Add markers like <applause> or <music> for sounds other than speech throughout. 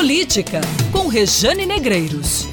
Política, com Rejane Negreiros.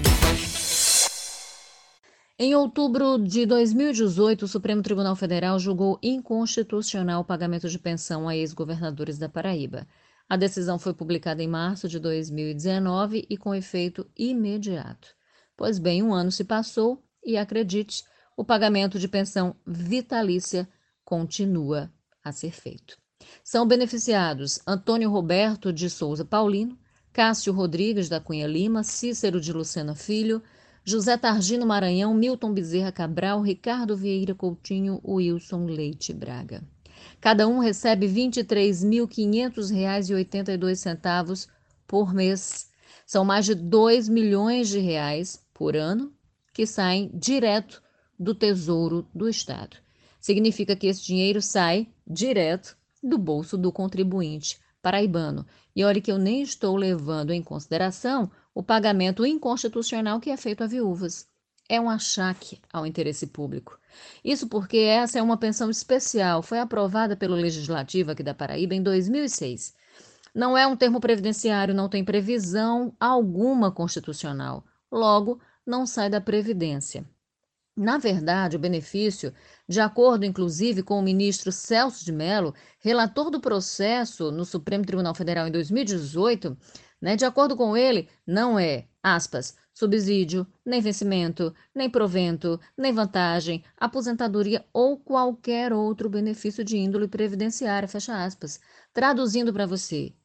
Em outubro de 2018, o Supremo Tribunal Federal julgou inconstitucional o pagamento de pensão a ex-governadores da Paraíba. A decisão foi publicada em março de 2019 e com efeito imediato. Pois bem, um ano se passou e, acredite, o pagamento de pensão vitalícia continua a ser feito. São beneficiados Antônio Roberto de Souza Paulino, Cássio Rodrigues da Cunha Lima, Cícero de Lucena Filho, José Targino Maranhão, Milton Bezerra Cabral, Ricardo Vieira Coutinho, Wilson Leite Braga. Cada um recebe R$ 23.500,82 por mês. São mais de 2 milhões de reais por ano que saem direto do Tesouro do Estado. Significa que esse dinheiro sai direto do bolso do contribuinte paraibano. E olhe que eu nem estou levando em consideração o pagamento inconstitucional que é feito a viúvas. É um achaque ao interesse público. Isso porque essa é uma pensão especial, foi aprovada pelo Legislativo aqui da Paraíba em 2006. Não é um termo previdenciário, não tem previsão alguma constitucional. Logo, não sai da Previdência. Na verdade, o benefício, de acordo inclusive com o ministro Celso de Mello, relator do processo no Supremo Tribunal Federal em 2018, né, de acordo com ele, não é, aspas, subsídio, nem vencimento, nem provento, nem vantagem, aposentadoria ou qualquer outro benefício de índole previdenciária, fecha aspas. Traduzindo para você,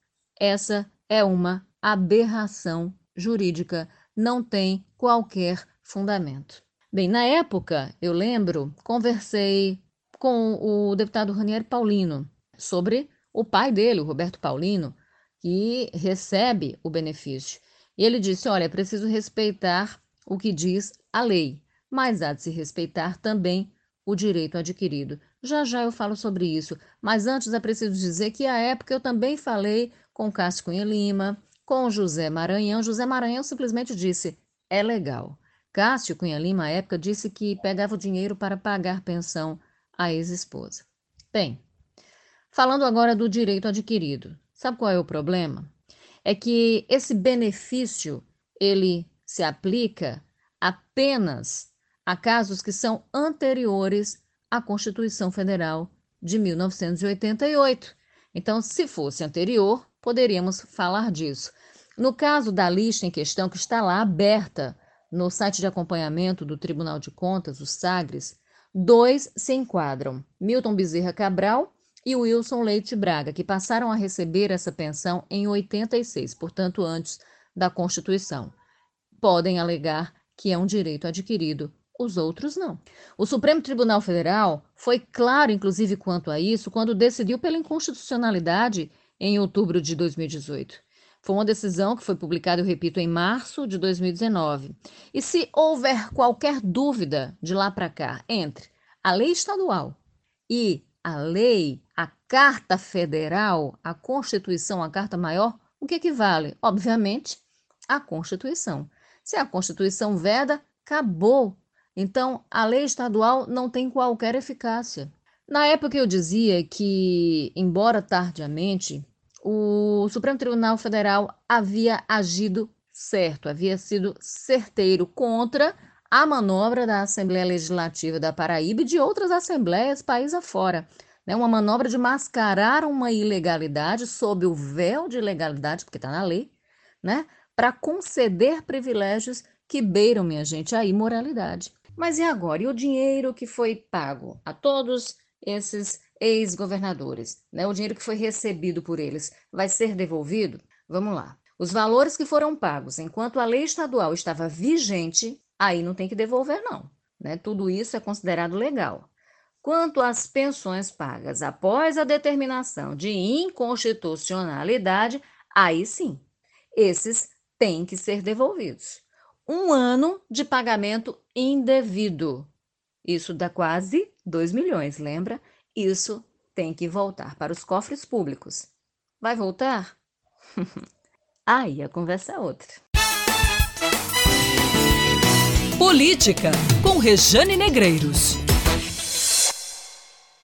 essa é uma aberração jurídica, não tem qualquer fundamento. Bem, na época, eu lembro, conversei com o deputado Ranieri Paulino sobre o pai dele, o Roberto Paulino, que recebe o benefício. Ele disse: olha, é preciso respeitar o que diz a lei, mas há de se respeitar também o direito adquirido. Já já eu falo sobre isso, mas antes é preciso dizer que à época eu também falei com Cássio Cunha Lima, com José Maranhão. José Maranhão simplesmente disse: é legal. Cássio Cunha Lima, à época, disse que pegava o dinheiro para pagar pensão à ex-esposa. Bem, falando agora do direito adquirido. Sabe qual é o problema? É que esse benefício ele se aplica apenas a casos que são anteriores à Constituição Federal de 1988. Então, se fosse anterior, poderíamos falar disso. No caso da lista em questão, que está lá aberta no site de acompanhamento do Tribunal de Contas, o SAGRES, dois se enquadram: Milton Bezerra Cabral e Wilson Leite Braga, que passaram a receber essa pensão em 86, portanto, antes da Constituição. Podem alegar que é um direito adquirido, os outros não. O Supremo Tribunal Federal foi claro, inclusive, quanto a isso, quando decidiu pela inconstitucionalidade em outubro de 2018. Foi uma decisão que foi publicada, eu repito, em março de 2019. E se houver qualquer dúvida de lá para cá entre a lei estadual e a lei, a Carta Federal, a Constituição, a Carta Maior, o que equivale? Obviamente, a Constituição. Se a Constituição veda, acabou. Então, a lei estadual não tem qualquer eficácia. Na época eu dizia que, embora tardiamente, o Supremo Tribunal Federal havia agido certo, havia sido certeiro contra a manobra da Assembleia Legislativa da Paraíba e de outras assembleias país afora. Né? Uma manobra de mascarar uma ilegalidade sob o véu de legalidade, porque está na lei, né? para conceder privilégios que beiram, minha gente, a imoralidade. Mas e agora? E o dinheiro que foi pago a todos esses ex-governadores, né? O dinheiro que foi recebido por eles vai ser devolvido? Vamos lá. Os valores que foram pagos enquanto a lei estadual estava vigente, aí não tem que devolver, não. Né? Tudo isso é considerado legal. Quanto às pensões pagas após a determinação de inconstitucionalidade, aí sim, esses têm que ser devolvidos. Um ano de pagamento indevido. Isso dá quase 2 milhões, lembra? Isso tem que voltar para os cofres públicos. Vai voltar? <laughs> Aí a conversa é outra. Política com Rejane Negreiros.